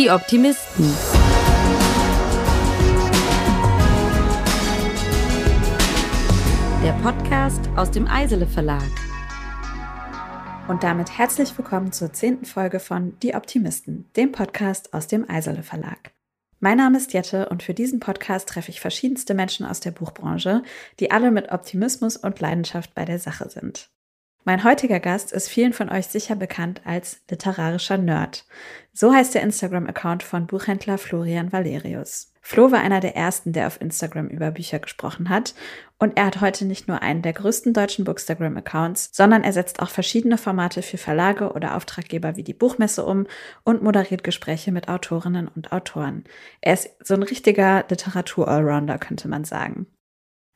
Die Optimisten. Der Podcast aus dem Eisele Verlag. Und damit herzlich willkommen zur zehnten Folge von Die Optimisten, dem Podcast aus dem Eisele Verlag. Mein Name ist Jette und für diesen Podcast treffe ich verschiedenste Menschen aus der Buchbranche, die alle mit Optimismus und Leidenschaft bei der Sache sind. Mein heutiger Gast ist vielen von euch sicher bekannt als literarischer Nerd. So heißt der Instagram-Account von Buchhändler Florian Valerius. Flo war einer der ersten, der auf Instagram über Bücher gesprochen hat und er hat heute nicht nur einen der größten deutschen Bookstagram-Accounts, sondern er setzt auch verschiedene Formate für Verlage oder Auftraggeber wie die Buchmesse um und moderiert Gespräche mit Autorinnen und Autoren. Er ist so ein richtiger Literatur-Allrounder, könnte man sagen.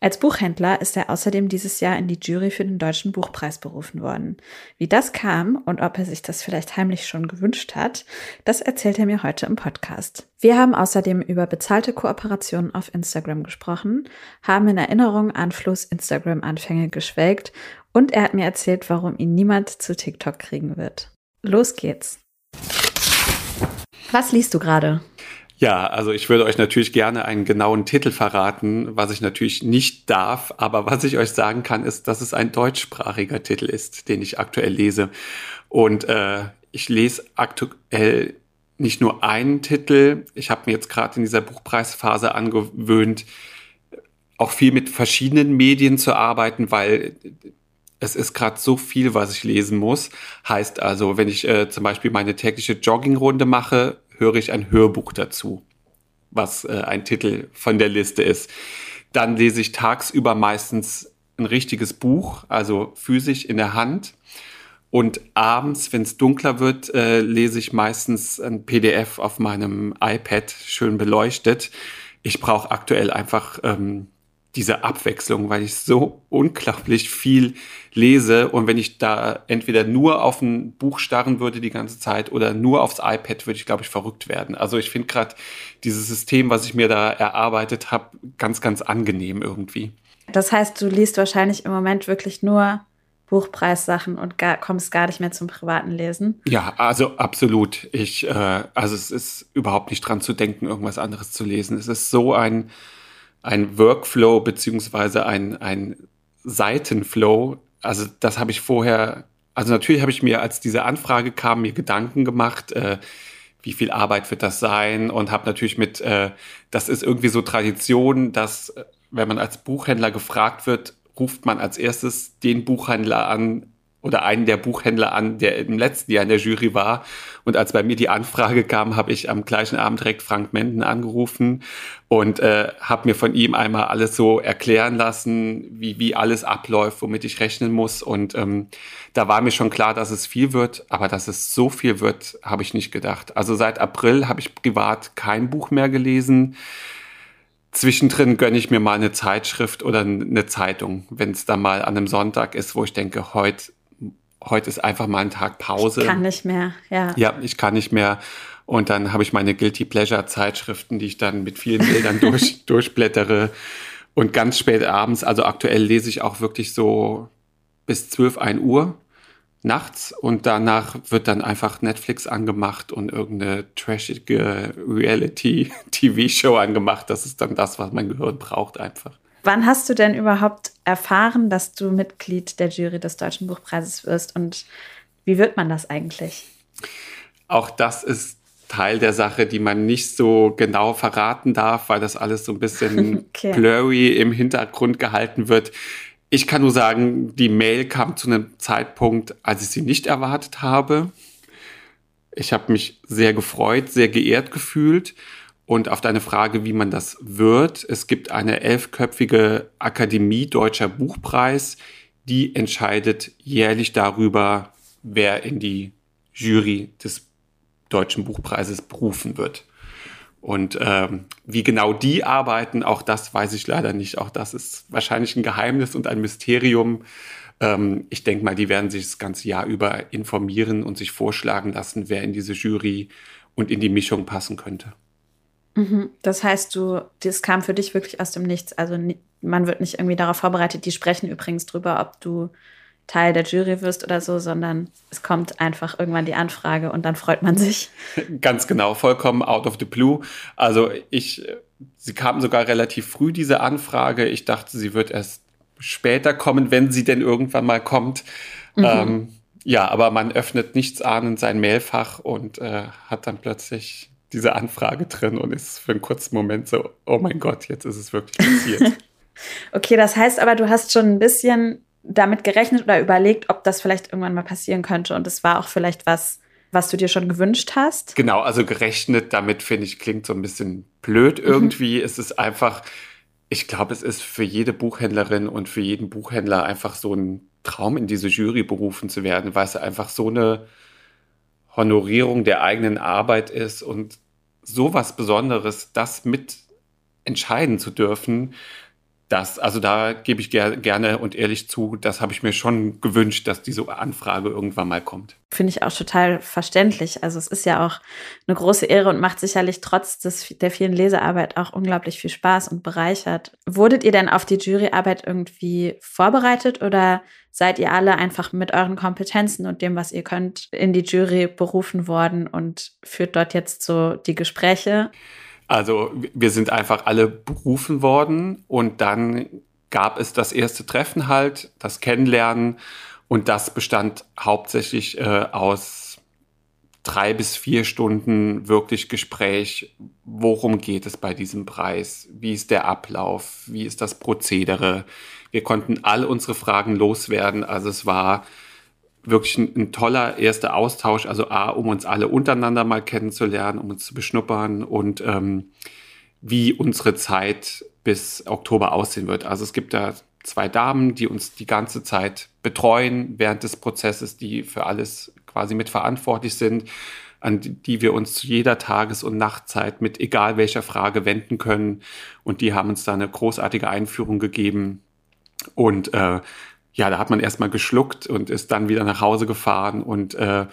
Als Buchhändler ist er außerdem dieses Jahr in die Jury für den Deutschen Buchpreis berufen worden. Wie das kam und ob er sich das vielleicht heimlich schon gewünscht hat, das erzählt er mir heute im Podcast. Wir haben außerdem über bezahlte Kooperationen auf Instagram gesprochen, haben in Erinnerung an Flo's Instagram-Anfänge geschwelgt und er hat mir erzählt, warum ihn niemand zu TikTok kriegen wird. Los geht's. Was liest du gerade? Ja, also ich würde euch natürlich gerne einen genauen Titel verraten, was ich natürlich nicht darf, aber was ich euch sagen kann, ist, dass es ein deutschsprachiger Titel ist, den ich aktuell lese. Und äh, ich lese aktuell nicht nur einen Titel, ich habe mir jetzt gerade in dieser Buchpreisphase angewöhnt, auch viel mit verschiedenen Medien zu arbeiten, weil es ist gerade so viel, was ich lesen muss. Heißt also, wenn ich äh, zum Beispiel meine tägliche Joggingrunde mache, höre ich ein Hörbuch dazu, was äh, ein Titel von der Liste ist. Dann lese ich tagsüber meistens ein richtiges Buch, also physisch in der Hand. Und abends, wenn es dunkler wird, äh, lese ich meistens ein PDF auf meinem iPad, schön beleuchtet. Ich brauche aktuell einfach ähm, diese Abwechslung, weil ich so unglaublich viel lese und wenn ich da entweder nur auf ein Buch starren würde die ganze Zeit oder nur aufs iPad, würde ich, glaube ich, verrückt werden. Also ich finde gerade dieses System, was ich mir da erarbeitet habe, ganz, ganz angenehm irgendwie. Das heißt, du liest wahrscheinlich im Moment wirklich nur Buchpreissachen und gar, kommst gar nicht mehr zum privaten Lesen. Ja, also absolut. Ich, äh, also es ist überhaupt nicht dran zu denken, irgendwas anderes zu lesen. Es ist so ein ein Workflow beziehungsweise ein, ein Seitenflow. Also das habe ich vorher, also natürlich habe ich mir, als diese Anfrage kam, mir Gedanken gemacht, äh, wie viel Arbeit wird das sein und habe natürlich mit, äh, das ist irgendwie so Tradition, dass äh, wenn man als Buchhändler gefragt wird, ruft man als erstes den Buchhändler an, oder einen der Buchhändler an, der im letzten Jahr in der Jury war. Und als bei mir die Anfrage kam, habe ich am gleichen Abend direkt Frank Menden angerufen und äh, habe mir von ihm einmal alles so erklären lassen, wie, wie alles abläuft, womit ich rechnen muss. Und ähm, da war mir schon klar, dass es viel wird, aber dass es so viel wird, habe ich nicht gedacht. Also seit April habe ich privat kein Buch mehr gelesen. Zwischendrin gönne ich mir mal eine Zeitschrift oder eine Zeitung, wenn es dann mal an einem Sonntag ist, wo ich denke, heute heute ist einfach mal ein Tag Pause. Ich kann nicht mehr, ja. Ja, ich kann nicht mehr. Und dann habe ich meine Guilty Pleasure Zeitschriften, die ich dann mit vielen Bildern durch, durchblättere. Und ganz spät abends, also aktuell lese ich auch wirklich so bis 12, 1 Uhr nachts und danach wird dann einfach Netflix angemacht und irgendeine trashige Reality-TV-Show angemacht. Das ist dann das, was mein Gehirn braucht einfach. Wann hast du denn überhaupt erfahren, dass du Mitglied der Jury des Deutschen Buchpreises wirst und wie wird man das eigentlich? Auch das ist Teil der Sache, die man nicht so genau verraten darf, weil das alles so ein bisschen okay. blurry im Hintergrund gehalten wird. Ich kann nur sagen, die Mail kam zu einem Zeitpunkt, als ich sie nicht erwartet habe. Ich habe mich sehr gefreut, sehr geehrt gefühlt und auf deine Frage, wie man das wird, es gibt eine elfköpfige Akademie Deutscher Buchpreis, die entscheidet jährlich darüber, wer in die Jury des Deutschen Buchpreises berufen wird. Und ähm, wie genau die arbeiten, auch das weiß ich leider nicht. Auch das ist wahrscheinlich ein Geheimnis und ein Mysterium. Ähm, ich denke mal, die werden sich das ganze Jahr über informieren und sich vorschlagen lassen, wer in diese Jury und in die Mischung passen könnte. Mhm. Das heißt, du, das kam für dich wirklich aus dem Nichts. Also man wird nicht irgendwie darauf vorbereitet. Die sprechen übrigens drüber, ob du Teil der Jury wirst oder so, sondern es kommt einfach irgendwann die Anfrage und dann freut man sich. Ganz genau, vollkommen out of the blue. Also ich, sie kam sogar relativ früh, diese Anfrage. Ich dachte, sie wird erst später kommen, wenn sie denn irgendwann mal kommt. Mhm. Ähm, ja, aber man öffnet nichts ahnend sein Mailfach und äh, hat dann plötzlich diese Anfrage drin und ist für einen kurzen Moment so, oh mein Gott, jetzt ist es wirklich passiert. okay, das heißt aber, du hast schon ein bisschen damit gerechnet oder überlegt, ob das vielleicht irgendwann mal passieren könnte und es war auch vielleicht was, was du dir schon gewünscht hast? Genau, also gerechnet damit, finde ich, klingt so ein bisschen blöd mhm. irgendwie. Mhm. Es ist einfach, ich glaube, es ist für jede Buchhändlerin und für jeden Buchhändler einfach so ein Traum, in diese Jury berufen zu werden, weil es einfach so eine Honorierung der eigenen Arbeit ist und so was Besonderes, das mit entscheiden zu dürfen, das, also da gebe ich ger gerne und ehrlich zu, das habe ich mir schon gewünscht, dass diese Anfrage irgendwann mal kommt. Finde ich auch total verständlich. Also es ist ja auch eine große Ehre und macht sicherlich trotz des, der vielen Lesearbeit auch unglaublich viel Spaß und bereichert. Wurdet ihr denn auf die Juryarbeit irgendwie vorbereitet oder seid ihr alle einfach mit euren Kompetenzen und dem, was ihr könnt, in die Jury berufen worden und führt dort jetzt so die Gespräche? Also wir sind einfach alle berufen worden und dann gab es das erste Treffen halt, das Kennenlernen und das bestand hauptsächlich äh, aus drei bis vier Stunden wirklich Gespräch. Worum geht es bei diesem Preis? Wie ist der Ablauf? Wie ist das Prozedere? Wir konnten all unsere Fragen loswerden. Also es war wirklich ein, ein, toller erster Austausch. Also A, um uns alle untereinander mal kennenzulernen, um uns zu beschnuppern und ähm, wie unsere Zeit bis Oktober aussehen wird. Also es gibt da zwei Damen, die uns die ganze Zeit betreuen während des Prozesses, die für alles quasi mitverantwortlich sind, an die wir uns zu jeder Tages- und Nachtzeit mit egal welcher Frage wenden können. Und die haben uns da eine großartige Einführung gegeben. Und äh, ja, da hat man erstmal geschluckt und ist dann wieder nach Hause gefahren und äh,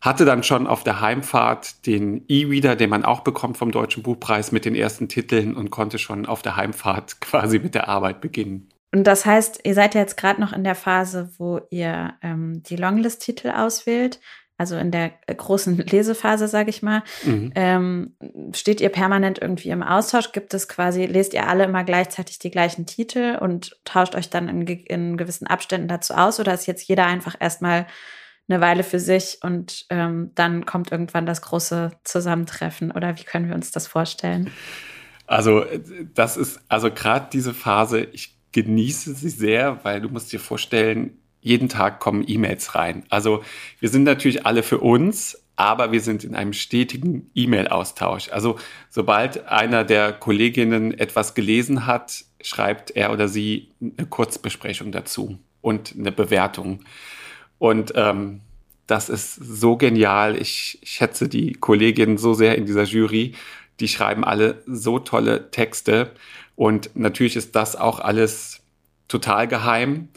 hatte dann schon auf der Heimfahrt den E-Reader, den man auch bekommt vom Deutschen Buchpreis mit den ersten Titeln und konnte schon auf der Heimfahrt quasi mit der Arbeit beginnen. Und das heißt, ihr seid ja jetzt gerade noch in der Phase, wo ihr ähm, die Longlist-Titel auswählt also in der äh, großen Lesephase, sage ich mal, mhm. ähm, steht ihr permanent irgendwie im Austausch? Gibt es quasi, lest ihr alle immer gleichzeitig die gleichen Titel und tauscht euch dann in, in gewissen Abständen dazu aus? Oder ist jetzt jeder einfach erstmal eine Weile für sich und ähm, dann kommt irgendwann das große Zusammentreffen? Oder wie können wir uns das vorstellen? Also, das ist, also gerade diese Phase, ich genieße sie sehr, weil du musst dir vorstellen, jeden Tag kommen E-Mails rein. Also wir sind natürlich alle für uns, aber wir sind in einem stetigen E-Mail-Austausch. Also sobald einer der Kolleginnen etwas gelesen hat, schreibt er oder sie eine Kurzbesprechung dazu und eine Bewertung. Und ähm, das ist so genial. Ich schätze die Kolleginnen so sehr in dieser Jury. Die schreiben alle so tolle Texte. Und natürlich ist das auch alles total geheim.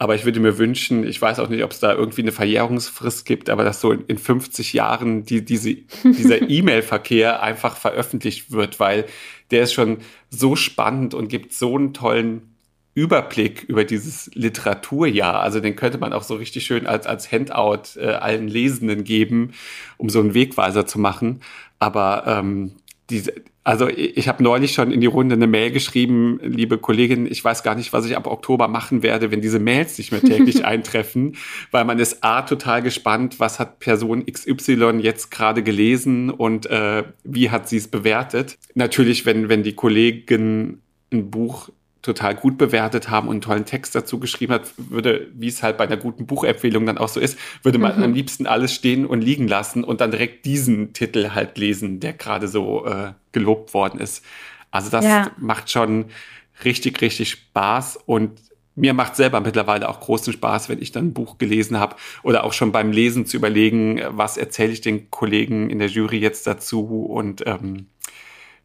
Aber ich würde mir wünschen, ich weiß auch nicht, ob es da irgendwie eine Verjährungsfrist gibt, aber dass so in 50 Jahren die, diese, dieser E-Mail-Verkehr einfach veröffentlicht wird, weil der ist schon so spannend und gibt so einen tollen Überblick über dieses Literaturjahr. Also den könnte man auch so richtig schön als, als Handout äh, allen Lesenden geben, um so einen Wegweiser zu machen. Aber ähm, diese, also ich habe neulich schon in die Runde eine Mail geschrieben, liebe Kollegin, ich weiß gar nicht, was ich ab Oktober machen werde, wenn diese Mails nicht mehr täglich eintreffen, weil man ist A total gespannt, was hat Person XY jetzt gerade gelesen und äh, wie hat sie es bewertet. Natürlich, wenn, wenn die Kollegin ein Buch total gut bewertet haben und einen tollen Text dazu geschrieben hat, würde, wie es halt bei einer guten Buchempfehlung dann auch so ist, würde man mhm. am liebsten alles stehen und liegen lassen und dann direkt diesen Titel halt lesen, der gerade so äh, gelobt worden ist. Also das ja. macht schon richtig, richtig Spaß und mir macht selber mittlerweile auch großen Spaß, wenn ich dann ein Buch gelesen habe oder auch schon beim Lesen zu überlegen, was erzähle ich den Kollegen in der Jury jetzt dazu und ähm,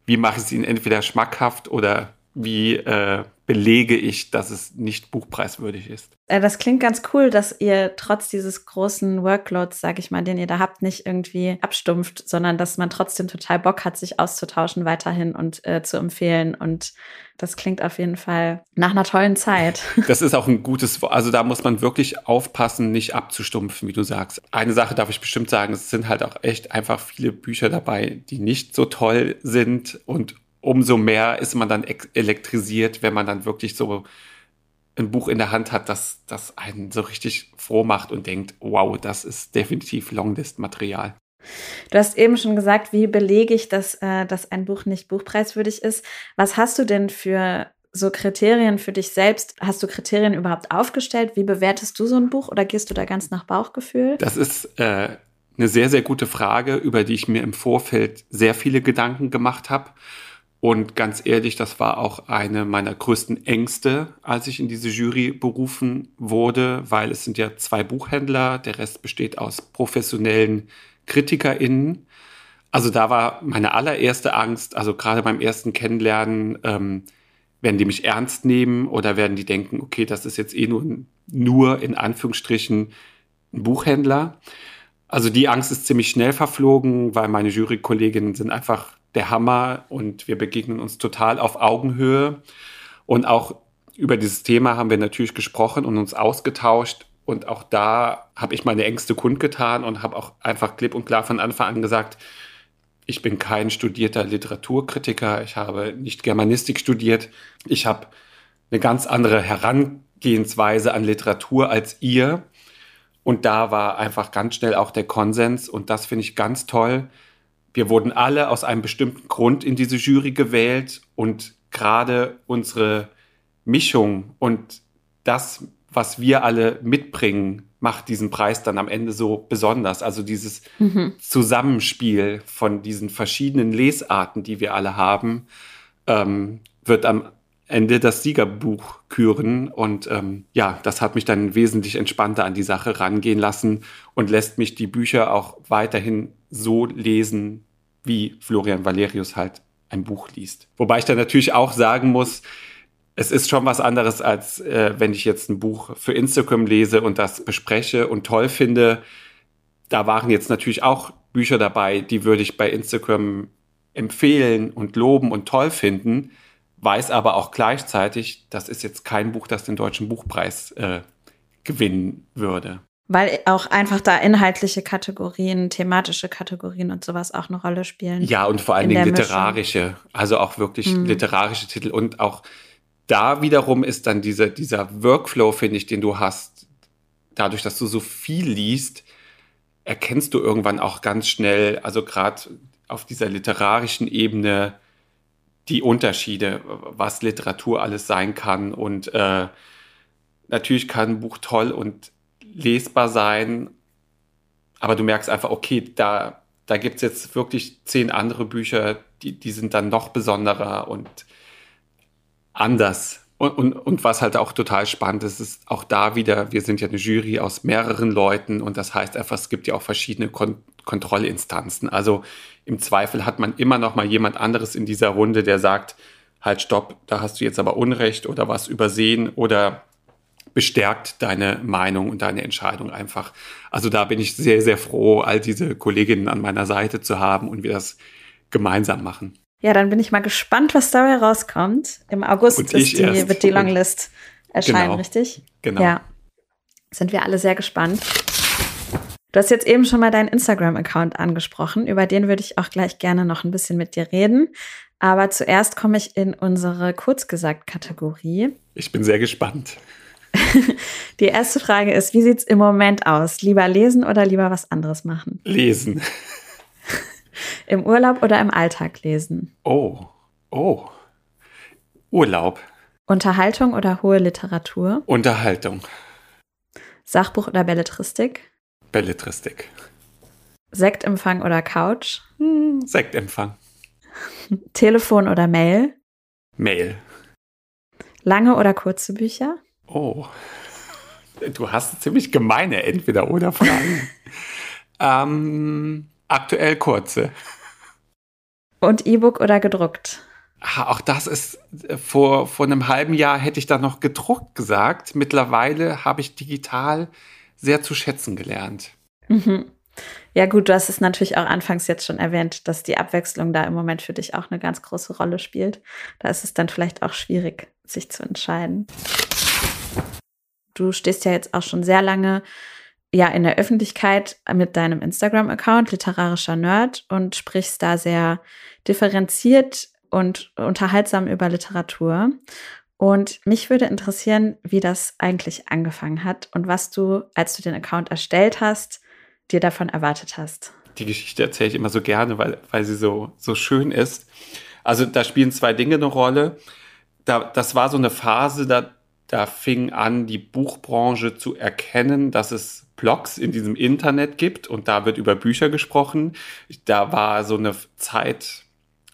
wie mache ich es ihnen entweder schmackhaft oder wie äh, belege ich, dass es nicht buchpreiswürdig ist. Äh, das klingt ganz cool, dass ihr trotz dieses großen Workloads, sag ich mal, den ihr da habt, nicht irgendwie abstumpft, sondern dass man trotzdem total Bock hat, sich auszutauschen weiterhin und äh, zu empfehlen. Und das klingt auf jeden Fall nach einer tollen Zeit. Das ist auch ein gutes, also da muss man wirklich aufpassen, nicht abzustumpfen, wie du sagst. Eine Sache darf ich bestimmt sagen, es sind halt auch echt einfach viele Bücher dabei, die nicht so toll sind und umso mehr ist man dann elektrisiert, wenn man dann wirklich so ein Buch in der Hand hat, das, das einen so richtig froh macht und denkt, wow, das ist definitiv Longlist-Material. Du hast eben schon gesagt, wie belege ich, dass, äh, dass ein Buch nicht buchpreiswürdig ist. Was hast du denn für so Kriterien für dich selbst? Hast du Kriterien überhaupt aufgestellt? Wie bewertest du so ein Buch oder gehst du da ganz nach Bauchgefühl? Das ist äh, eine sehr, sehr gute Frage, über die ich mir im Vorfeld sehr viele Gedanken gemacht habe. Und ganz ehrlich, das war auch eine meiner größten Ängste, als ich in diese Jury berufen wurde, weil es sind ja zwei Buchhändler, der Rest besteht aus professionellen KritikerInnen. Also da war meine allererste Angst, also gerade beim ersten Kennenlernen, ähm, werden die mich ernst nehmen oder werden die denken, okay, das ist jetzt eh nur, nur in Anführungsstrichen ein Buchhändler. Also die Angst ist ziemlich schnell verflogen, weil meine Jurykolleginnen sind einfach der Hammer und wir begegnen uns total auf Augenhöhe. Und auch über dieses Thema haben wir natürlich gesprochen und uns ausgetauscht. Und auch da habe ich meine Ängste kundgetan und habe auch einfach klipp und klar von Anfang an gesagt, ich bin kein studierter Literaturkritiker, ich habe nicht Germanistik studiert, ich habe eine ganz andere Herangehensweise an Literatur als ihr. Und da war einfach ganz schnell auch der Konsens und das finde ich ganz toll, wir wurden alle aus einem bestimmten Grund in diese Jury gewählt und gerade unsere Mischung und das, was wir alle mitbringen, macht diesen Preis dann am Ende so besonders. Also dieses mhm. Zusammenspiel von diesen verschiedenen Lesarten, die wir alle haben, ähm, wird am Ende das Siegerbuch küren. Und ähm, ja, das hat mich dann wesentlich entspannter an die Sache rangehen lassen und lässt mich die Bücher auch weiterhin so lesen, wie Florian Valerius halt ein Buch liest. Wobei ich dann natürlich auch sagen muss, es ist schon was anderes, als äh, wenn ich jetzt ein Buch für Instagram lese und das bespreche und toll finde. Da waren jetzt natürlich auch Bücher dabei, die würde ich bei Instagram empfehlen und loben und toll finden, weiß aber auch gleichzeitig, das ist jetzt kein Buch, das den deutschen Buchpreis äh, gewinnen würde. Weil auch einfach da inhaltliche Kategorien, thematische Kategorien und sowas auch eine Rolle spielen. Ja, und vor allen Dingen literarische, Mischung. also auch wirklich mhm. literarische Titel. Und auch da wiederum ist dann dieser, dieser Workflow, finde ich, den du hast, dadurch, dass du so viel liest, erkennst du irgendwann auch ganz schnell, also gerade auf dieser literarischen Ebene, die Unterschiede, was Literatur alles sein kann. Und äh, natürlich kann ein Buch toll und lesbar sein, aber du merkst einfach, okay, da, da gibt es jetzt wirklich zehn andere Bücher, die, die sind dann noch besonderer und anders. Und, und, und was halt auch total spannend ist, ist auch da wieder, wir sind ja eine Jury aus mehreren Leuten und das heißt einfach, es gibt ja auch verschiedene Kon Kontrollinstanzen. Also im Zweifel hat man immer noch mal jemand anderes in dieser Runde, der sagt, halt stopp, da hast du jetzt aber Unrecht oder was übersehen oder bestärkt deine Meinung und deine Entscheidung einfach. Also da bin ich sehr, sehr froh, all diese Kolleginnen an meiner Seite zu haben und wir das gemeinsam machen. Ja, dann bin ich mal gespannt, was dabei rauskommt. Im August ist die, wird die Longlist erscheinen, genau. richtig? Genau. Ja. Sind wir alle sehr gespannt. Du hast jetzt eben schon mal deinen Instagram-Account angesprochen. Über den würde ich auch gleich gerne noch ein bisschen mit dir reden. Aber zuerst komme ich in unsere Kurzgesagt-Kategorie. Ich bin sehr gespannt. Die erste Frage ist, wie sieht es im Moment aus? Lieber lesen oder lieber was anderes machen? Lesen. Im Urlaub oder im Alltag lesen? Oh, oh. Urlaub. Unterhaltung oder hohe Literatur? Unterhaltung. Sachbuch oder Belletristik? Belletristik. Sektempfang oder Couch? Hm, Sektempfang. Telefon oder Mail? Mail. Lange oder kurze Bücher? Oh, du hast ziemlich gemeine Entweder-Oder-Fragen. ähm, aktuell kurze. Und E-Book oder gedruckt? Auch das ist äh, vor, vor einem halben Jahr hätte ich da noch gedruckt gesagt. Mittlerweile habe ich digital sehr zu schätzen gelernt. Mhm. Ja, gut, du hast es natürlich auch anfangs jetzt schon erwähnt, dass die Abwechslung da im Moment für dich auch eine ganz große Rolle spielt. Da ist es dann vielleicht auch schwierig, sich zu entscheiden. Du stehst ja jetzt auch schon sehr lange ja in der Öffentlichkeit mit deinem Instagram-Account literarischer Nerd und sprichst da sehr differenziert und unterhaltsam über Literatur. Und mich würde interessieren, wie das eigentlich angefangen hat und was du, als du den Account erstellt hast, dir davon erwartet hast. Die Geschichte erzähle ich immer so gerne, weil, weil sie so, so schön ist. Also da spielen zwei Dinge eine Rolle. Da, das war so eine Phase, da, da fing an, die Buchbranche zu erkennen, dass es Blogs in diesem Internet gibt und da wird über Bücher gesprochen. Da war so eine Zeit,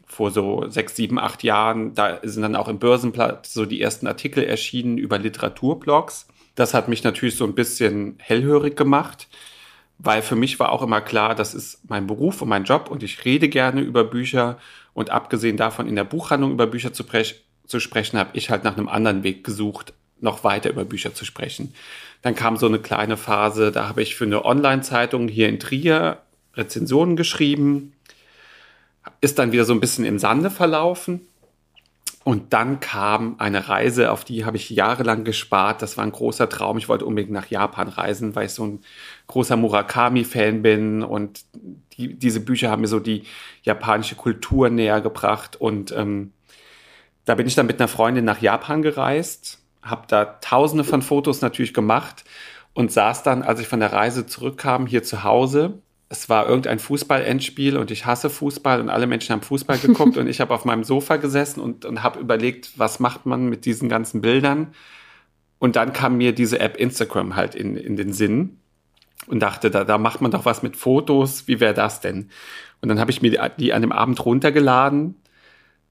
vor so sechs, sieben, acht Jahren, da sind dann auch im Börsenblatt so die ersten Artikel erschienen über Literaturblogs. Das hat mich natürlich so ein bisschen hellhörig gemacht, weil für mich war auch immer klar, das ist mein Beruf und mein Job und ich rede gerne über Bücher und abgesehen davon in der Buchhandlung über Bücher zu, zu sprechen, habe ich halt nach einem anderen Weg gesucht, noch weiter über Bücher zu sprechen. Dann kam so eine kleine Phase, da habe ich für eine Online-Zeitung hier in Trier Rezensionen geschrieben ist dann wieder so ein bisschen im Sande verlaufen. Und dann kam eine Reise, auf die habe ich jahrelang gespart. Das war ein großer Traum. Ich wollte unbedingt nach Japan reisen, weil ich so ein großer Murakami-Fan bin. Und die, diese Bücher haben mir so die japanische Kultur näher gebracht. Und ähm, da bin ich dann mit einer Freundin nach Japan gereist, habe da tausende von Fotos natürlich gemacht und saß dann, als ich von der Reise zurückkam, hier zu Hause es war irgendein Fußball-Endspiel und ich hasse Fußball und alle Menschen haben Fußball geguckt und ich habe auf meinem Sofa gesessen und, und habe überlegt, was macht man mit diesen ganzen Bildern. Und dann kam mir diese App Instagram halt in, in den Sinn und dachte, da, da macht man doch was mit Fotos, wie wäre das denn? Und dann habe ich mir die, die an dem Abend runtergeladen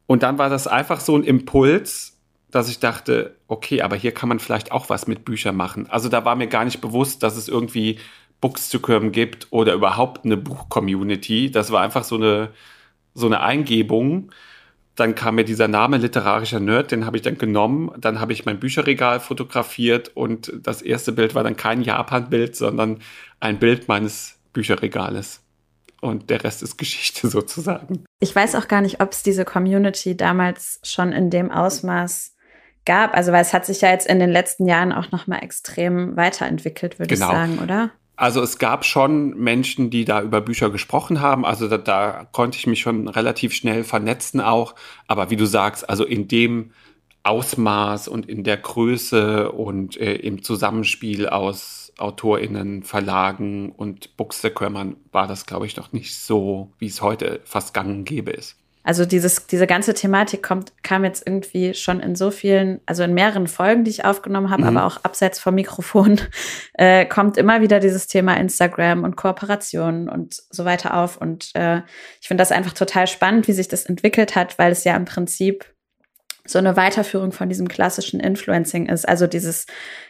und dann war das einfach so ein Impuls, dass ich dachte, okay, aber hier kann man vielleicht auch was mit Büchern machen. Also da war mir gar nicht bewusst, dass es irgendwie Bookstagram gibt oder überhaupt eine Buch-Community. Das war einfach so eine, so eine Eingebung. Dann kam mir dieser Name literarischer Nerd, den habe ich dann genommen. Dann habe ich mein Bücherregal fotografiert und das erste Bild war dann kein Japan-Bild, sondern ein Bild meines Bücherregales. Und der Rest ist Geschichte sozusagen. Ich weiß auch gar nicht, ob es diese Community damals schon in dem Ausmaß gab. Also, weil es hat sich ja jetzt in den letzten Jahren auch nochmal extrem weiterentwickelt, würde genau. ich sagen, oder? Also es gab schon Menschen, die da über Bücher gesprochen haben. Also da, da, konnte ich mich schon relativ schnell vernetzen auch. Aber wie du sagst, also in dem Ausmaß und in der Größe und äh, im Zusammenspiel aus AutorInnen, Verlagen und Bookstagrammern war das, glaube ich, noch nicht so, wie es heute fast gang und gäbe ist. Also dieses, diese ganze Thematik kommt, kam jetzt irgendwie schon in so vielen, also in mehreren Folgen, die ich aufgenommen habe, mhm. aber auch abseits vom Mikrofon, äh, kommt immer wieder dieses Thema Instagram und Kooperationen und so weiter auf. Und äh, ich finde das einfach total spannend, wie sich das entwickelt hat, weil es ja im Prinzip so eine Weiterführung von diesem klassischen Influencing ist. Also dieses,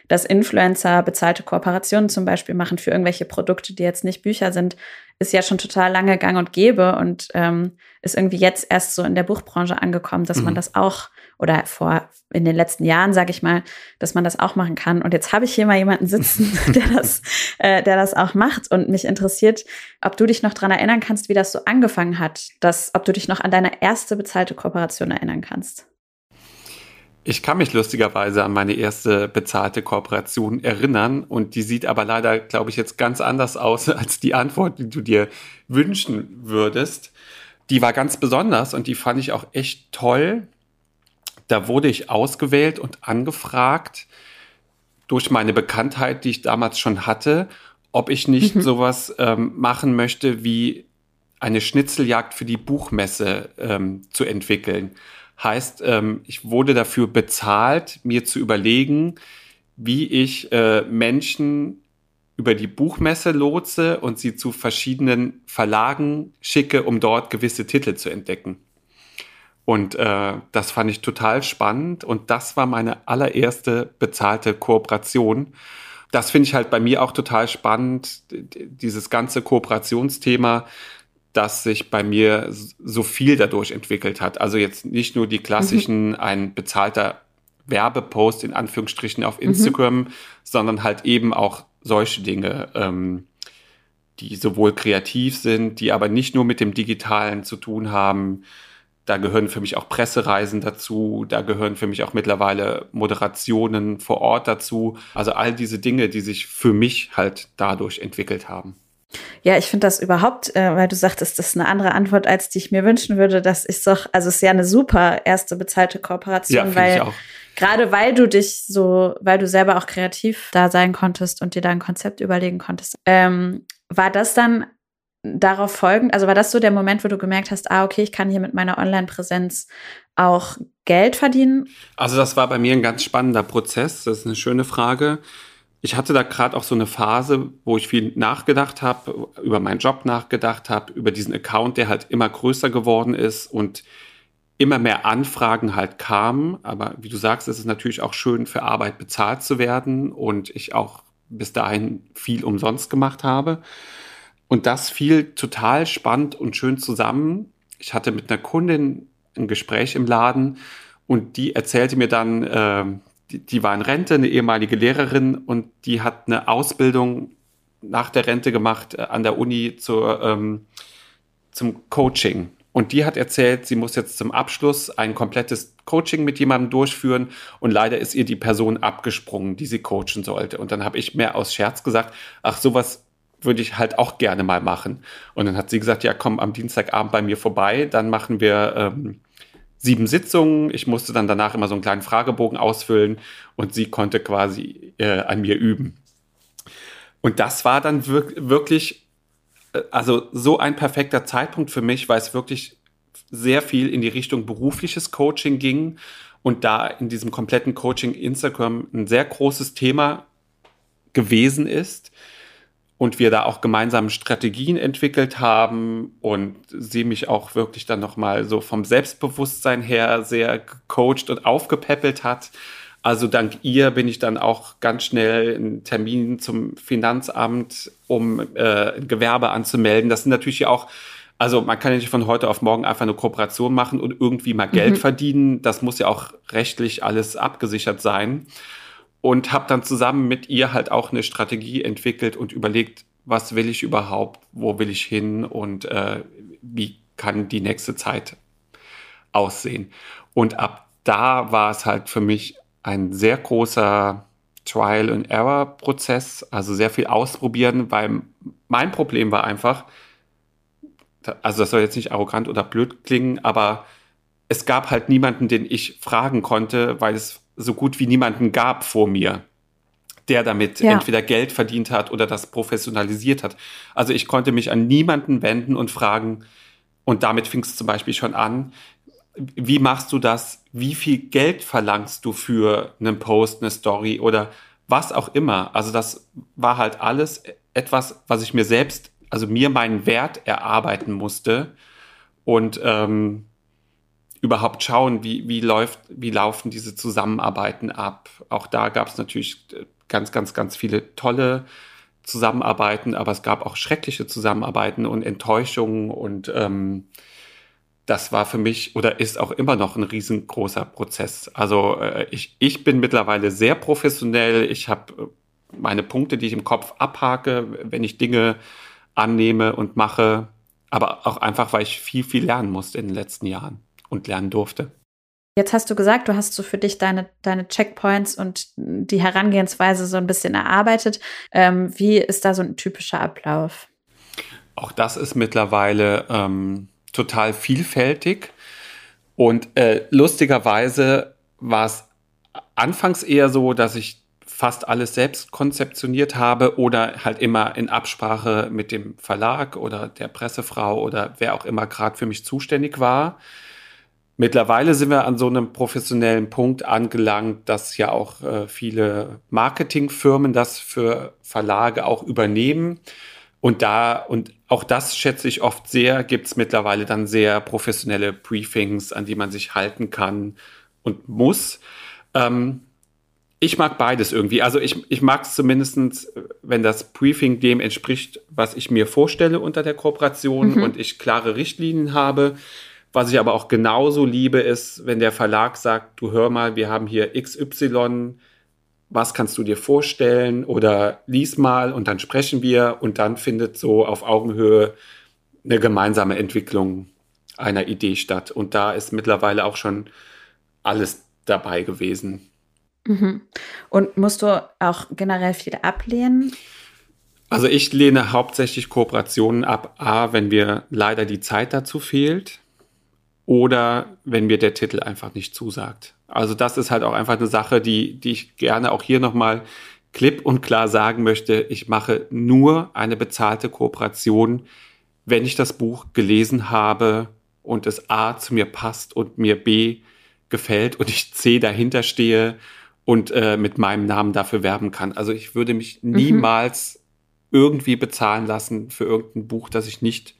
dass Influencer bezahlte Kooperationen zum Beispiel machen für irgendwelche Produkte, die jetzt nicht Bücher sind, ist ja schon total lange gang und gäbe und ähm, ist irgendwie jetzt erst so in der Buchbranche angekommen, dass mhm. man das auch oder vor in den letzten Jahren, sage ich mal, dass man das auch machen kann. Und jetzt habe ich hier mal jemanden sitzen, der das, äh, der das auch macht. Und mich interessiert, ob du dich noch dran erinnern kannst, wie das so angefangen hat, dass, ob du dich noch an deine erste bezahlte Kooperation erinnern kannst. Ich kann mich lustigerweise an meine erste bezahlte Kooperation erinnern und die sieht aber leider, glaube ich, jetzt ganz anders aus als die Antwort, die du dir wünschen würdest. Die war ganz besonders und die fand ich auch echt toll. Da wurde ich ausgewählt und angefragt durch meine Bekanntheit, die ich damals schon hatte, ob ich nicht mhm. sowas ähm, machen möchte wie eine Schnitzeljagd für die Buchmesse ähm, zu entwickeln. Heißt, ähm, ich wurde dafür bezahlt, mir zu überlegen, wie ich äh, Menschen über die Buchmesse lotse und sie zu verschiedenen Verlagen schicke, um dort gewisse Titel zu entdecken. Und äh, das fand ich total spannend und das war meine allererste bezahlte Kooperation. Das finde ich halt bei mir auch total spannend, dieses ganze Kooperationsthema dass sich bei mir so viel dadurch entwickelt hat. Also jetzt nicht nur die klassischen, mhm. ein bezahlter Werbepost in Anführungsstrichen auf. Instagram, mhm. sondern halt eben auch solche Dinge, ähm, die sowohl kreativ sind, die aber nicht nur mit dem Digitalen zu tun haben. Da gehören für mich auch Pressereisen dazu, da gehören für mich auch mittlerweile Moderationen vor Ort dazu. Also all diese Dinge, die sich für mich halt dadurch entwickelt haben. Ja, ich finde das überhaupt, äh, weil du sagtest, das ist eine andere Antwort, als die ich mir wünschen würde. Das ist doch, also es ist ja eine super erste bezahlte Kooperation, ja, weil gerade weil du dich so, weil du selber auch kreativ da sein konntest und dir da ein Konzept überlegen konntest, ähm, war das dann darauf folgend, also war das so der Moment, wo du gemerkt hast, ah, okay, ich kann hier mit meiner Online-Präsenz auch Geld verdienen? Also das war bei mir ein ganz spannender Prozess. Das ist eine schöne Frage ich hatte da gerade auch so eine Phase, wo ich viel nachgedacht habe, über meinen Job nachgedacht habe, über diesen Account, der halt immer größer geworden ist und immer mehr Anfragen halt kamen. Aber wie du sagst, ist es natürlich auch schön, für Arbeit bezahlt zu werden und ich auch bis dahin viel umsonst gemacht habe. Und das fiel total spannend und schön zusammen. Ich hatte mit einer Kundin ein Gespräch im Laden und die erzählte mir dann, äh, die, die war in Rente, eine ehemalige Lehrerin und die hat eine Ausbildung nach der Rente gemacht äh, an der Uni zur, ähm, zum Coaching. Und die hat erzählt, sie muss jetzt zum Abschluss ein komplettes Coaching mit jemandem durchführen und leider ist ihr die Person abgesprungen, die sie coachen sollte. Und dann habe ich mehr aus Scherz gesagt, ach, sowas würde ich halt auch gerne mal machen. Und dann hat sie gesagt, ja, komm am Dienstagabend bei mir vorbei, dann machen wir ähm, sieben Sitzungen. Ich musste dann danach immer so einen kleinen Fragebogen ausfüllen und sie konnte quasi äh, an mir üben. Und das war dann wir wirklich, äh, also so ein perfekter Zeitpunkt für mich, weil es wirklich sehr viel in die Richtung berufliches Coaching ging und da in diesem kompletten Coaching Instagram ein sehr großes Thema gewesen ist und wir da auch gemeinsam Strategien entwickelt haben und sie mich auch wirklich dann nochmal so vom Selbstbewusstsein her sehr gecoacht und aufgepäppelt hat. Also dank ihr bin ich dann auch ganz schnell einen Termin zum Finanzamt, um äh, ein Gewerbe anzumelden. Das sind natürlich auch also man kann ja nicht von heute auf morgen einfach eine Kooperation machen und irgendwie mal Geld mhm. verdienen. Das muss ja auch rechtlich alles abgesichert sein und habe dann zusammen mit ihr halt auch eine Strategie entwickelt und überlegt, was will ich überhaupt, wo will ich hin und äh, wie kann die nächste Zeit aussehen. Und ab da war es halt für mich ein sehr großer Trial-and-Error-Prozess, also sehr viel ausprobieren, weil mein Problem war einfach, also das soll jetzt nicht arrogant oder blöd klingen, aber es gab halt niemanden, den ich fragen konnte, weil es so gut wie niemanden gab vor mir, der damit ja. entweder Geld verdient hat oder das professionalisiert hat. Also ich konnte mich an niemanden wenden und fragen, und damit fing es zum Beispiel schon an, wie machst du das? Wie viel Geld verlangst du für einen Post, eine Story oder was auch immer? Also das war halt alles etwas, was ich mir selbst, also mir meinen Wert erarbeiten musste. Und ähm, überhaupt schauen, wie, wie läuft, wie laufen diese Zusammenarbeiten ab. Auch da gab es natürlich äh, ganz, ganz, ganz viele tolle Zusammenarbeiten, aber es gab auch schreckliche Zusammenarbeiten und Enttäuschungen und ähm, das war für mich oder ist auch immer noch ein riesengroßer Prozess. Also äh, ich, ich bin mittlerweile sehr professionell. Ich habe äh, meine Punkte, die ich im Kopf abhake, wenn ich Dinge annehme und mache, aber auch einfach, weil ich viel, viel lernen musste in den letzten Jahren und lernen durfte. Jetzt hast du gesagt, du hast so für dich deine, deine Checkpoints und die Herangehensweise so ein bisschen erarbeitet. Ähm, wie ist da so ein typischer Ablauf? Auch das ist mittlerweile ähm, total vielfältig. Und äh, lustigerweise war es anfangs eher so, dass ich fast alles selbst konzeptioniert habe oder halt immer in Absprache mit dem Verlag oder der Pressefrau oder wer auch immer gerade für mich zuständig war. Mittlerweile sind wir an so einem professionellen Punkt angelangt, dass ja auch äh, viele Marketingfirmen das für Verlage auch übernehmen. Und da, und auch das schätze ich oft sehr, gibt es mittlerweile dann sehr professionelle Briefings, an die man sich halten kann und muss. Ähm, Ich mag beides irgendwie. Also ich, ich mag es zumindest, wenn das Briefing dem entspricht, was ich mir vorstelle unter der Kooperation mhm. und ich klare Richtlinien habe. Was ich aber auch genauso liebe, ist, wenn der Verlag sagt, du hör mal, wir haben hier XY, was kannst du dir vorstellen oder lies mal und dann sprechen wir und dann findet so auf Augenhöhe eine gemeinsame Entwicklung einer Idee statt. Und da ist mittlerweile auch schon alles dabei gewesen. Mhm. Und musst du auch generell viel ablehnen? Also ich lehne hauptsächlich Kooperationen ab, a, wenn mir leider die Zeit dazu fehlt oder wenn mir der Titel einfach nicht zusagt. Also das ist halt auch einfach eine Sache, die, die ich gerne auch hier nochmal klipp und klar sagen möchte. Ich mache nur eine bezahlte Kooperation, wenn ich das Buch gelesen habe und es A zu mir passt und mir B gefällt und ich C dahinter stehe und äh, mit meinem Namen dafür werben kann. Also ich würde mich mhm. niemals mhm. irgendwie bezahlen lassen für irgendein Buch, das ich nicht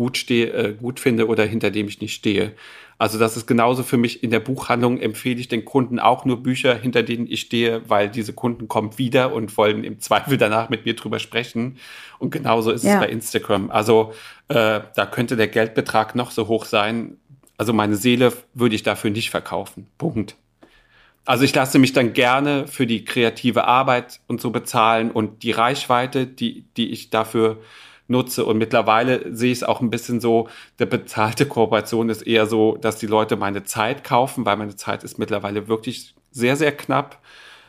gut stehe, äh, gut finde oder hinter dem ich nicht stehe. Also das ist genauso für mich in der Buchhandlung empfehle ich den Kunden auch nur Bücher, hinter denen ich stehe, weil diese Kunden kommen wieder und wollen im Zweifel danach mit mir drüber sprechen. Und genauso ist ja. es bei Instagram. Also äh, da könnte der Geldbetrag noch so hoch sein. Also meine Seele würde ich dafür nicht verkaufen. Punkt. Also ich lasse mich dann gerne für die kreative Arbeit und so bezahlen und die Reichweite, die, die ich dafür nutze. Und mittlerweile sehe ich es auch ein bisschen so, der bezahlte Kooperation ist eher so, dass die Leute meine Zeit kaufen, weil meine Zeit ist mittlerweile wirklich sehr, sehr knapp.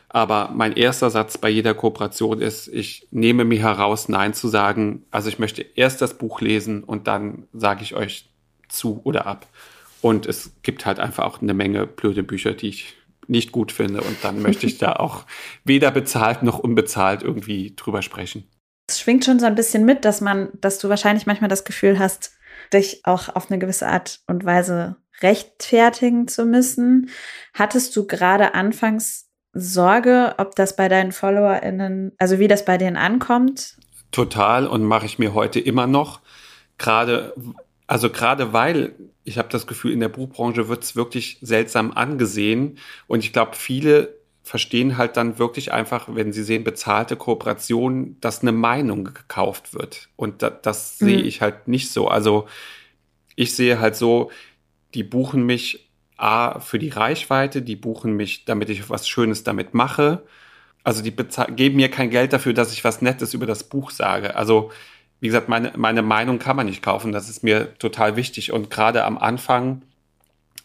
Aber mein erster Satz bei jeder Kooperation ist, ich nehme mir heraus, Nein zu sagen. Also ich möchte erst das Buch lesen und dann sage ich euch zu oder ab. Und es gibt halt einfach auch eine Menge blöde Bücher, die ich nicht gut finde. Und dann möchte ich da auch weder bezahlt noch unbezahlt irgendwie drüber sprechen. Es schwingt schon so ein bisschen mit, dass man, dass du wahrscheinlich manchmal das Gefühl hast, dich auch auf eine gewisse Art und Weise rechtfertigen zu müssen. Hattest du gerade anfangs Sorge, ob das bei deinen FollowerInnen, also wie das bei denen ankommt? Total und mache ich mir heute immer noch. Gerade, also gerade weil ich habe das Gefühl, in der Buchbranche wird es wirklich seltsam angesehen. Und ich glaube, viele verstehen halt dann wirklich einfach, wenn sie sehen, bezahlte Kooperation, dass eine Meinung gekauft wird. Und da, das mhm. sehe ich halt nicht so. Also ich sehe halt so, die buchen mich A für die Reichweite, die buchen mich, damit ich was Schönes damit mache. Also die geben mir kein Geld dafür, dass ich was Nettes über das Buch sage. Also wie gesagt, meine, meine Meinung kann man nicht kaufen. Das ist mir total wichtig. Und gerade am Anfang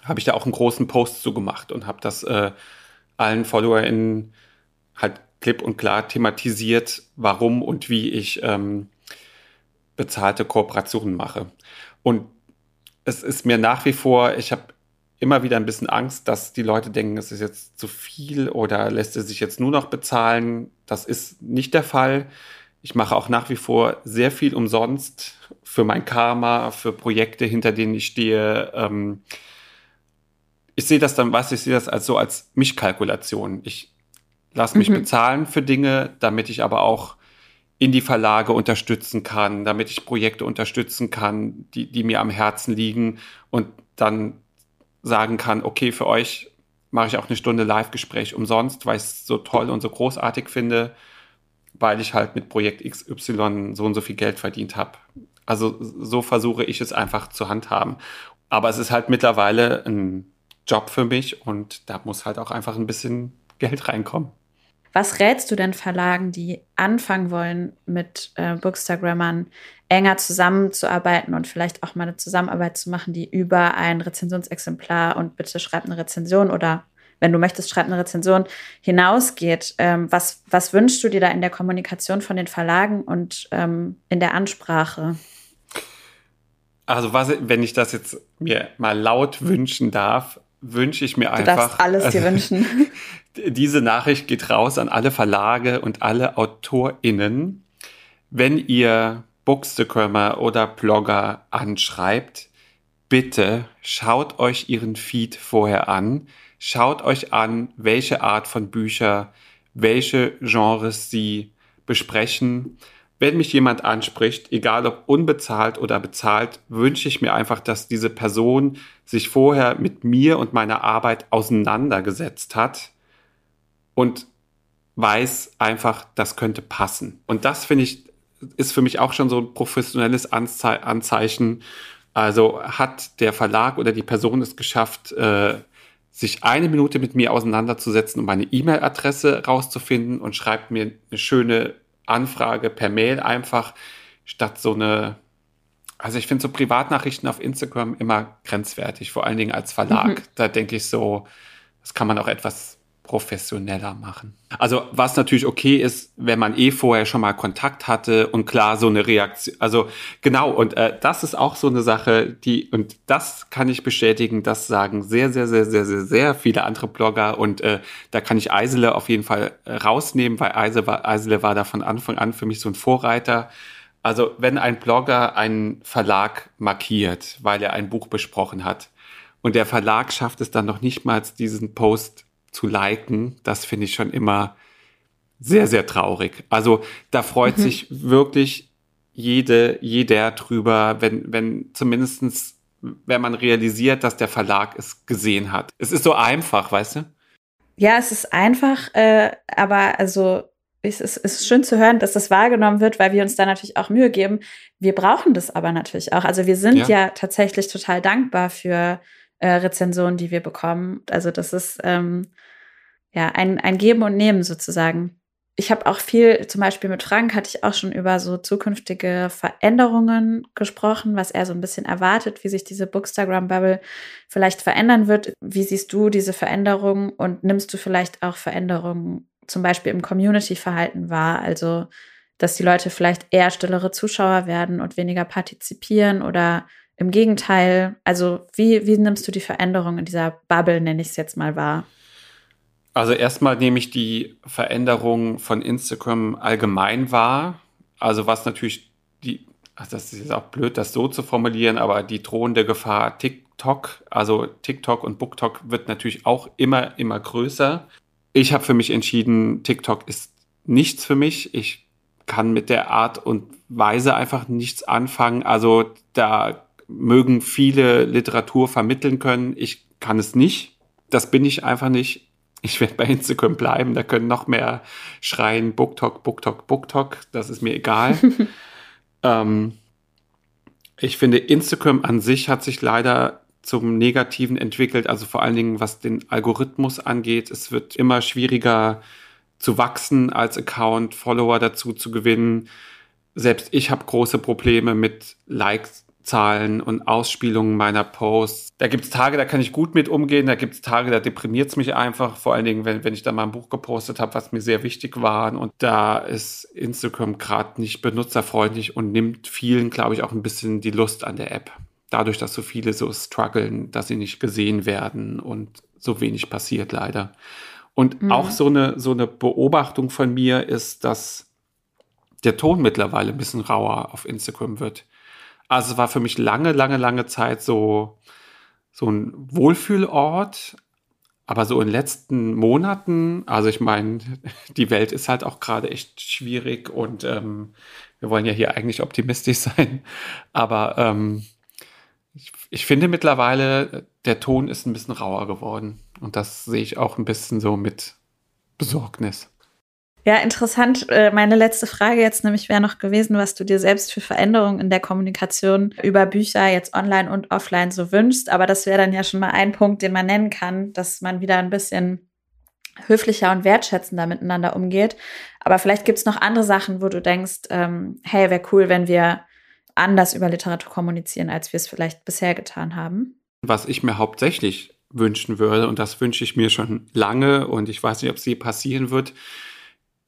habe ich da auch einen großen Post zu gemacht und habe das äh, allen FollowerInnen halt klipp und klar thematisiert, warum und wie ich ähm, bezahlte Kooperationen mache. Und es ist mir nach wie vor, ich habe immer wieder ein bisschen Angst, dass die Leute denken, es ist jetzt zu viel oder lässt es sich jetzt nur noch bezahlen. Das ist nicht der Fall. Ich mache auch nach wie vor sehr viel umsonst für mein Karma, für Projekte, hinter denen ich stehe. Ähm, ich sehe das dann, was ich sehe das als so als Mischkalkulation. Ich lasse mich mhm. bezahlen für Dinge, damit ich aber auch in die Verlage unterstützen kann, damit ich Projekte unterstützen kann, die, die mir am Herzen liegen und dann sagen kann, okay, für euch mache ich auch eine Stunde Live-Gespräch umsonst, weil ich es so toll und so großartig finde weil ich halt mit Projekt XY so und so viel Geld verdient habe. Also so versuche ich es einfach zu handhaben. Aber es ist halt mittlerweile ein Job für mich und da muss halt auch einfach ein bisschen Geld reinkommen. Was rätst du denn Verlagen, die anfangen wollen, mit äh, Bookstagrammern enger zusammenzuarbeiten und vielleicht auch mal eine Zusammenarbeit zu machen, die über ein Rezensionsexemplar und bitte schreibt eine Rezension oder wenn du möchtest, schreib eine Rezension, hinausgeht. Ähm, was, was wünschst du dir da in der Kommunikation von den Verlagen und ähm, in der Ansprache? Also was, wenn ich das jetzt mir mal laut wünschen darf, wünsche ich mir einfach. Du darfst alles dir wünschen. Diese Nachricht geht raus an alle Verlage und alle AutorInnen. Wenn ihr Bookstagrammer oder Blogger anschreibt, bitte schaut euch ihren Feed vorher an Schaut euch an, welche Art von Bücher, welche Genres sie besprechen. Wenn mich jemand anspricht, egal ob unbezahlt oder bezahlt, wünsche ich mir einfach, dass diese Person sich vorher mit mir und meiner Arbeit auseinandergesetzt hat und weiß einfach, das könnte passen. Und das finde ich, ist für mich auch schon so ein professionelles Anzei Anzeichen. Also hat der Verlag oder die Person es geschafft, äh, sich eine Minute mit mir auseinanderzusetzen, um meine E-Mail-Adresse rauszufinden und schreibt mir eine schöne Anfrage per Mail einfach, statt so eine, also ich finde so Privatnachrichten auf Instagram immer grenzwertig, vor allen Dingen als Verlag. Mhm. Da denke ich so, das kann man auch etwas professioneller machen. Also was natürlich okay ist, wenn man eh vorher schon mal Kontakt hatte und klar so eine Reaktion, also genau, und äh, das ist auch so eine Sache, die, und das kann ich bestätigen, das sagen sehr, sehr, sehr, sehr, sehr, sehr viele andere Blogger und äh, da kann ich Eisele auf jeden Fall äh, rausnehmen, weil Eisele war, Eisele war da von Anfang an für mich so ein Vorreiter. Also wenn ein Blogger einen Verlag markiert, weil er ein Buch besprochen hat, und der Verlag schafft es dann noch nicht mal, diesen Post zu liken, das finde ich schon immer sehr, sehr traurig. Also da freut mhm. sich wirklich jede, jeder drüber, wenn, wenn zumindestens, wenn man realisiert, dass der Verlag es gesehen hat. Es ist so einfach, weißt du? Ja, es ist einfach, äh, aber also es ist, es ist schön zu hören, dass das wahrgenommen wird, weil wir uns da natürlich auch Mühe geben. Wir brauchen das aber natürlich auch. Also wir sind ja, ja tatsächlich total dankbar für äh, Rezensionen, die wir bekommen. Also das ist ähm, ja ein, ein Geben und Nehmen sozusagen. Ich habe auch viel, zum Beispiel mit Frank hatte ich auch schon über so zukünftige Veränderungen gesprochen, was er so ein bisschen erwartet, wie sich diese Bookstagram-Bubble vielleicht verändern wird. Wie siehst du diese Veränderungen und nimmst du vielleicht auch Veränderungen zum Beispiel im Community-Verhalten wahr? Also, dass die Leute vielleicht eher stillere Zuschauer werden und weniger partizipieren oder im Gegenteil, also wie, wie nimmst du die Veränderung in dieser Bubble, nenne ich es jetzt mal, wahr? Also erstmal nehme ich die Veränderung von Instagram allgemein wahr. Also was natürlich die, ach, das ist jetzt auch blöd, das so zu formulieren, aber die drohende Gefahr TikTok, also TikTok und BookTok wird natürlich auch immer, immer größer. Ich habe für mich entschieden, TikTok ist nichts für mich. Ich kann mit der Art und Weise einfach nichts anfangen. Also da mögen viele Literatur vermitteln können. Ich kann es nicht. Das bin ich einfach nicht. Ich werde bei Instagram bleiben. Da können noch mehr schreien, BookTok, BookTok, BookTok. Das ist mir egal. ähm, ich finde, Instagram an sich hat sich leider zum Negativen entwickelt. Also vor allen Dingen, was den Algorithmus angeht. Es wird immer schwieriger zu wachsen als Account, Follower dazu zu gewinnen. Selbst ich habe große Probleme mit Likes Zahlen und Ausspielungen meiner Posts. Da gibt es Tage, da kann ich gut mit umgehen, da gibt es Tage, da deprimiert es mich einfach, vor allen Dingen, wenn, wenn ich dann mal ein Buch gepostet habe, was mir sehr wichtig war. Und da ist Instagram gerade nicht benutzerfreundlich und nimmt vielen, glaube ich, auch ein bisschen die Lust an der App. Dadurch, dass so viele so strugglen, dass sie nicht gesehen werden und so wenig passiert leider. Und mhm. auch so eine, so eine Beobachtung von mir ist, dass der Ton mittlerweile ein bisschen rauer auf Instagram wird. Also es war für mich lange, lange, lange Zeit so, so ein Wohlfühlort. Aber so in den letzten Monaten, also ich meine, die Welt ist halt auch gerade echt schwierig und ähm, wir wollen ja hier eigentlich optimistisch sein. Aber ähm, ich, ich finde mittlerweile, der Ton ist ein bisschen rauer geworden. Und das sehe ich auch ein bisschen so mit Besorgnis. Ja, interessant. Äh, meine letzte Frage jetzt nämlich wäre noch gewesen, was du dir selbst für Veränderungen in der Kommunikation über Bücher jetzt online und offline so wünschst. Aber das wäre dann ja schon mal ein Punkt, den man nennen kann, dass man wieder ein bisschen höflicher und wertschätzender miteinander umgeht. Aber vielleicht gibt es noch andere Sachen, wo du denkst, ähm, hey, wäre cool, wenn wir anders über Literatur kommunizieren, als wir es vielleicht bisher getan haben. Was ich mir hauptsächlich wünschen würde, und das wünsche ich mir schon lange, und ich weiß nicht, ob es je passieren wird,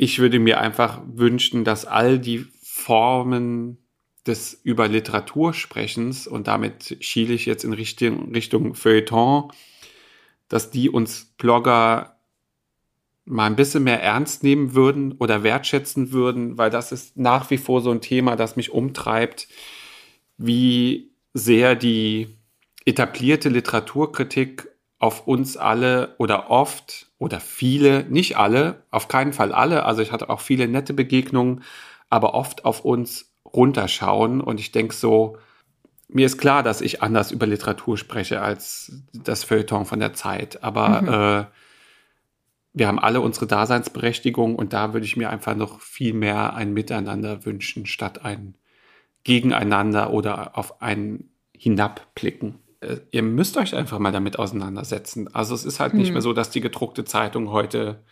ich würde mir einfach wünschen, dass all die Formen des über Literatursprechens und damit schiele ich jetzt in Richtung, Richtung Feuilleton, dass die uns Blogger mal ein bisschen mehr ernst nehmen würden oder wertschätzen würden, weil das ist nach wie vor so ein Thema, das mich umtreibt, wie sehr die etablierte Literaturkritik auf uns alle oder oft oder viele, nicht alle, auf keinen Fall alle, also ich hatte auch viele nette Begegnungen, aber oft auf uns runterschauen und ich denke so, mir ist klar, dass ich anders über Literatur spreche als das Feuilleton von der Zeit, aber mhm. äh, wir haben alle unsere Daseinsberechtigung und da würde ich mir einfach noch viel mehr ein Miteinander wünschen, statt ein Gegeneinander oder auf ein Hinabblicken. Äh, ihr müsst euch einfach mal damit auseinandersetzen. Also es ist halt hm. nicht mehr so, dass die gedruckte Zeitung heute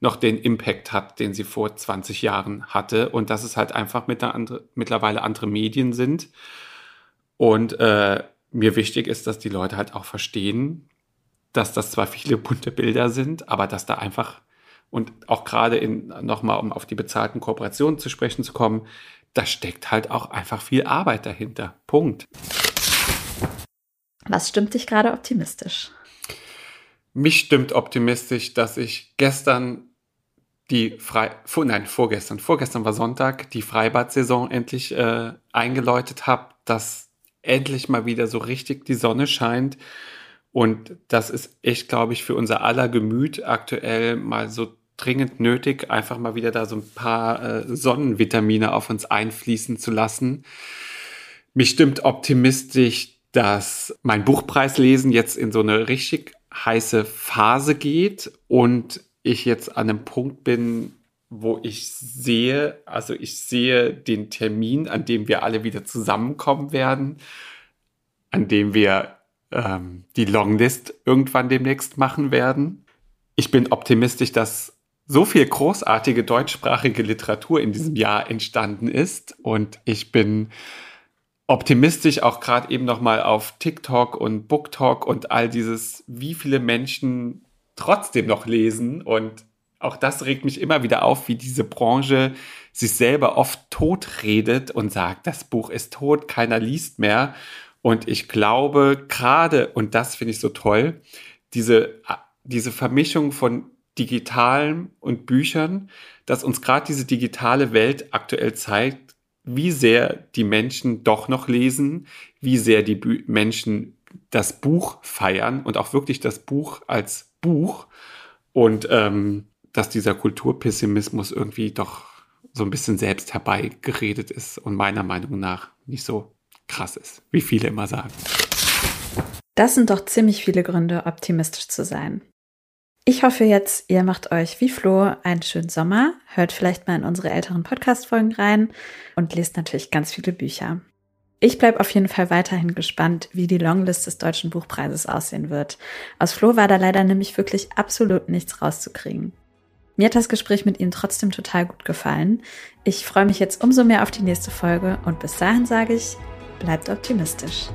noch den Impact hat, den sie vor 20 Jahren hatte und dass es halt einfach mit andere, mittlerweile andere Medien sind. Und äh, mir wichtig ist, dass die Leute halt auch verstehen, dass das zwar viele bunte Bilder sind, aber dass da einfach und auch gerade in nochmal, um auf die bezahlten Kooperationen zu sprechen zu kommen, da steckt halt auch einfach viel Arbeit dahinter. Punkt. Was stimmt dich gerade optimistisch? Mich stimmt optimistisch, dass ich gestern die Frei, vor, nein, vorgestern, vorgestern war Sonntag, die Freibad-Saison endlich äh, eingeläutet habe, dass endlich mal wieder so richtig die Sonne scheint. Und das ist echt, glaube ich, für unser aller Gemüt aktuell mal so dringend nötig, einfach mal wieder da so ein paar äh, Sonnenvitamine auf uns einfließen zu lassen. Mich stimmt optimistisch, dass mein Buchpreislesen jetzt in so eine richtig heiße Phase geht und ich jetzt an einem Punkt bin, wo ich sehe, also ich sehe den Termin, an dem wir alle wieder zusammenkommen werden, an dem wir ähm, die Longlist irgendwann demnächst machen werden. Ich bin optimistisch, dass so viel großartige deutschsprachige Literatur in diesem Jahr entstanden ist und ich bin optimistisch auch gerade eben noch mal auf TikTok und BookTok und all dieses, wie viele Menschen trotzdem noch lesen und auch das regt mich immer wieder auf, wie diese Branche sich selber oft tot redet und sagt, das Buch ist tot, keiner liest mehr. Und ich glaube gerade, und das finde ich so toll, diese, diese Vermischung von Digitalen und Büchern, dass uns gerade diese digitale Welt aktuell zeigt, wie sehr die Menschen doch noch lesen, wie sehr die Bü Menschen das Buch feiern und auch wirklich das Buch als Buch und ähm, dass dieser Kulturpessimismus irgendwie doch so ein bisschen selbst herbeigeredet ist und meiner Meinung nach nicht so krass ist, wie viele immer sagen. Das sind doch ziemlich viele Gründe, optimistisch zu sein. Ich hoffe jetzt, ihr macht euch wie Flo einen schönen Sommer, hört vielleicht mal in unsere älteren Podcast-Folgen rein und lest natürlich ganz viele Bücher. Ich bleibe auf jeden Fall weiterhin gespannt, wie die Longlist des Deutschen Buchpreises aussehen wird. Aus Flo war da leider nämlich wirklich absolut nichts rauszukriegen. Mir hat das Gespräch mit Ihnen trotzdem total gut gefallen. Ich freue mich jetzt umso mehr auf die nächste Folge und bis dahin sage ich, bleibt optimistisch.